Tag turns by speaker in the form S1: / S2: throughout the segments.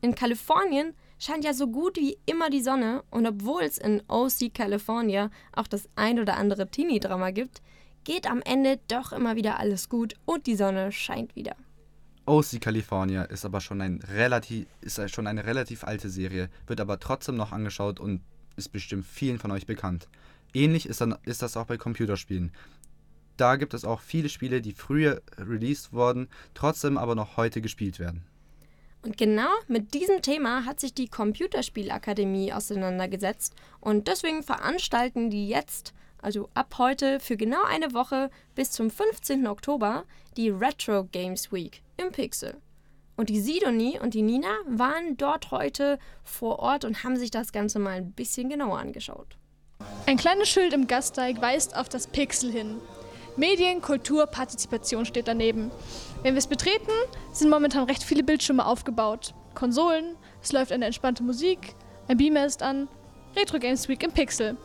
S1: In Kalifornien scheint ja so gut wie immer die Sonne und obwohl es in OC California auch das ein oder andere Teenie-Drama gibt, geht am Ende doch immer wieder alles gut und die Sonne scheint wieder.
S2: OC California ist aber schon, ein relativ, ist schon eine relativ alte Serie, wird aber trotzdem noch angeschaut und ist bestimmt vielen von euch bekannt. Ähnlich ist, dann, ist das auch bei Computerspielen. Da gibt es auch viele Spiele, die früher released wurden, trotzdem aber noch heute gespielt werden.
S1: Und genau mit diesem Thema hat sich die Computerspielakademie auseinandergesetzt und deswegen veranstalten die jetzt, also ab heute für genau eine Woche bis zum 15. Oktober, die Retro Games Week im Pixel. Und die Sidonie und die Nina waren dort heute vor Ort und haben sich das Ganze mal ein bisschen genauer angeschaut.
S3: Ein kleines Schild im Gasteig weist auf das Pixel hin. Medien, Kultur, Partizipation steht daneben. Wenn wir es betreten, sind momentan recht viele Bildschirme aufgebaut. Konsolen, es läuft eine entspannte Musik, ein Beamer ist an, Retro Games Week im Pixel.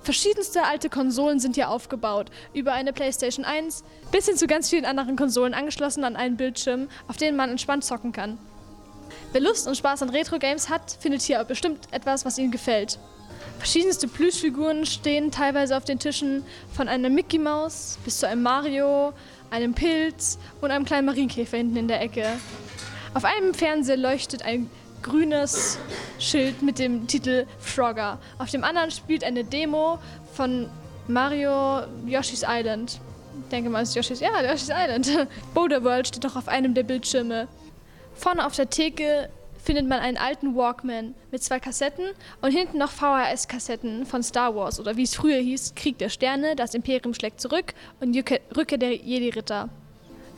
S3: Verschiedenste alte Konsolen sind hier aufgebaut, über eine PlayStation 1 bis hin zu ganz vielen anderen Konsolen angeschlossen an einen Bildschirm, auf denen man entspannt zocken kann. Wer Lust und Spaß an Retro-Games hat, findet hier bestimmt etwas, was ihm gefällt. Verschiedenste Plüschfiguren stehen teilweise auf den Tischen, von einer Mickey Maus bis zu einem Mario, einem Pilz und einem kleinen Marienkäfer hinten in der Ecke. Auf einem Fernseher leuchtet ein grünes Schild mit dem Titel Frogger. Auf dem anderen spielt eine Demo von Mario Yoshi's Island. Ich denke mal, es ist Yoshi's, ja, Yoshi's Island. Boulder World steht doch auf einem der Bildschirme. Vorne auf der Theke findet man einen alten Walkman mit zwei Kassetten und hinten noch VHS-Kassetten von Star Wars oder wie es früher hieß, Krieg der Sterne, das Imperium schlägt zurück und Rückkehr der Jedi-Ritter.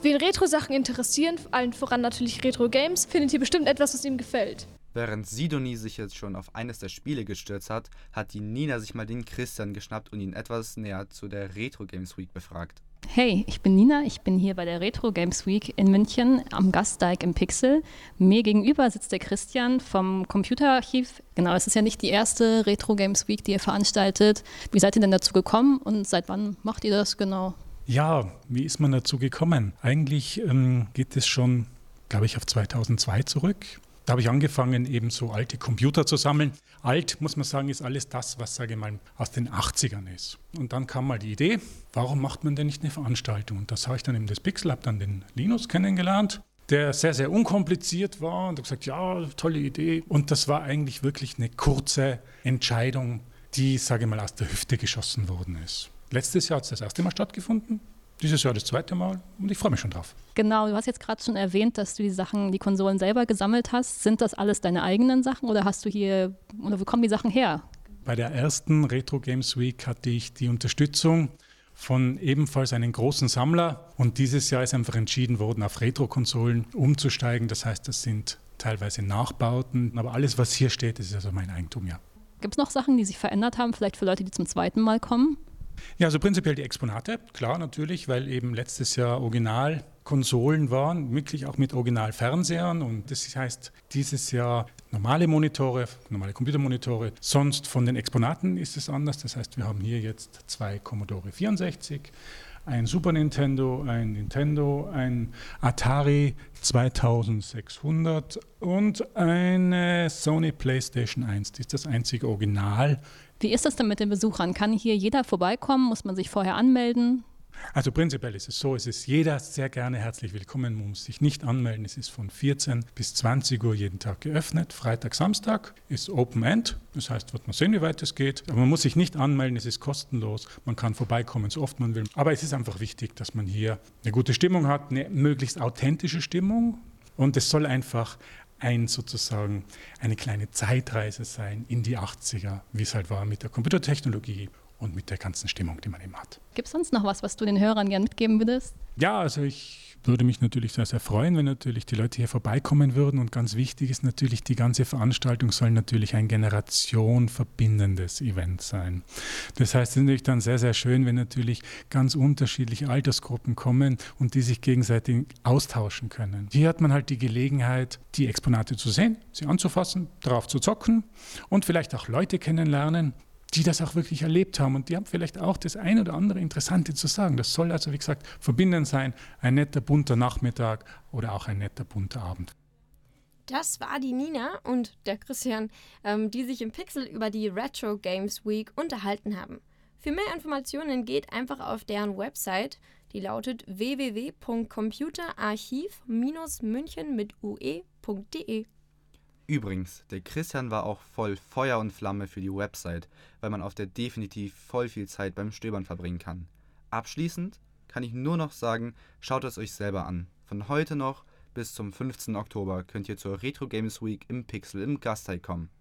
S3: Wen Retro-Sachen interessieren, allen voran natürlich Retro-Games, findet hier bestimmt etwas, was ihm gefällt.
S2: Während Sidonie sich jetzt schon auf eines der Spiele gestürzt hat, hat die Nina sich mal den Christian geschnappt und ihn etwas näher zu der Retro Games Week befragt.
S4: Hey, ich bin Nina, ich bin hier bei der Retro Games Week in München am Gasteig im Pixel. Mir gegenüber sitzt der Christian vom Computerarchiv. Genau, es ist ja nicht die erste Retro Games Week, die ihr veranstaltet. Wie seid ihr denn dazu gekommen und seit wann macht ihr das genau?
S5: Ja, wie ist man dazu gekommen? Eigentlich ähm, geht es schon, glaube ich, auf 2002 zurück. Da habe ich angefangen, eben so alte Computer zu sammeln. Alt, muss man sagen, ist alles das, was, sage ich mal, aus den 80ern ist. Und dann kam mal die Idee, warum macht man denn nicht eine Veranstaltung? Und das habe ich dann eben das Pixel, habe dann den Linus kennengelernt, der sehr, sehr unkompliziert war und habe gesagt, ja, tolle Idee. Und das war eigentlich wirklich eine kurze Entscheidung, die, sage ich mal, aus der Hüfte geschossen worden ist. Letztes Jahr hat es das erste Mal stattgefunden. Dieses Jahr das zweite Mal und ich freue mich schon drauf.
S4: Genau, du hast jetzt gerade schon erwähnt, dass du die Sachen, die Konsolen selber gesammelt hast. Sind das alles deine eigenen Sachen oder hast du hier, oder wo kommen die Sachen her?
S5: Bei der ersten Retro Games Week hatte ich die Unterstützung von ebenfalls einem großen Sammler und dieses Jahr ist einfach entschieden worden, auf Retro-Konsolen umzusteigen. Das heißt, das sind teilweise Nachbauten, aber alles, was hier steht, ist also mein Eigentum, ja.
S4: Gibt es noch Sachen, die sich verändert haben, vielleicht für Leute, die zum zweiten Mal kommen?
S5: Ja, also prinzipiell die Exponate, klar natürlich, weil eben letztes Jahr Originalkonsolen waren, wirklich auch mit Originalfernsehern. Und das heißt dieses Jahr normale Monitore, normale Computermonitore. Sonst von den Exponaten ist es anders, das heißt wir haben hier jetzt zwei Commodore 64, ein Super Nintendo, ein Nintendo, ein Atari 2600 und eine Sony PlayStation 1. Das ist das einzige Original
S4: wie ist das denn mit den Besuchern? Kann hier jeder vorbeikommen? Muss man sich vorher anmelden?
S5: Also prinzipiell ist es so, es ist jeder sehr gerne herzlich willkommen. Man muss sich nicht anmelden. Es ist von 14 bis 20 Uhr jeden Tag geöffnet. Freitag, Samstag ist Open End. Das heißt, wird man sehen, wie weit es geht. Aber man muss sich nicht anmelden. Es ist kostenlos. Man kann vorbeikommen, so oft man will. Aber es ist einfach wichtig, dass man hier eine gute Stimmung hat, eine möglichst authentische Stimmung. Und es soll einfach ein sozusagen eine kleine Zeitreise sein in die 80er, wie es halt war mit der Computertechnologie und mit der ganzen Stimmung, die man eben hat.
S4: Gibt es sonst noch was, was du den Hörern gern mitgeben würdest?
S5: Ja, also ich würde mich natürlich sehr, sehr freuen, wenn natürlich die Leute hier vorbeikommen würden. Und ganz wichtig ist natürlich, die ganze Veranstaltung soll natürlich ein generationverbindendes Event sein. Das heißt, es ist natürlich dann sehr, sehr schön, wenn natürlich ganz unterschiedliche Altersgruppen kommen und die sich gegenseitig austauschen können. Hier hat man halt die Gelegenheit, die Exponate zu sehen, sie anzufassen, darauf zu zocken und vielleicht auch Leute kennenlernen, die das auch wirklich erlebt haben und die haben vielleicht auch das ein oder andere Interessante zu sagen. Das soll also, wie gesagt, verbindend sein, ein netter, bunter Nachmittag oder auch ein netter, bunter Abend.
S1: Das war die Nina und der Christian, ähm, die sich im Pixel über die Retro Games Week unterhalten haben. Für mehr Informationen geht einfach auf deren Website, die lautet www.computerarchiv-münchen mit ue.de.
S2: Übrigens, der Christian war auch voll Feuer und Flamme für die Website, weil man auf der definitiv voll viel Zeit beim Stöbern verbringen kann. Abschließend kann ich nur noch sagen, schaut es euch selber an. Von heute noch bis zum 15. Oktober könnt ihr zur Retro Games Week im Pixel im Gasteig kommen.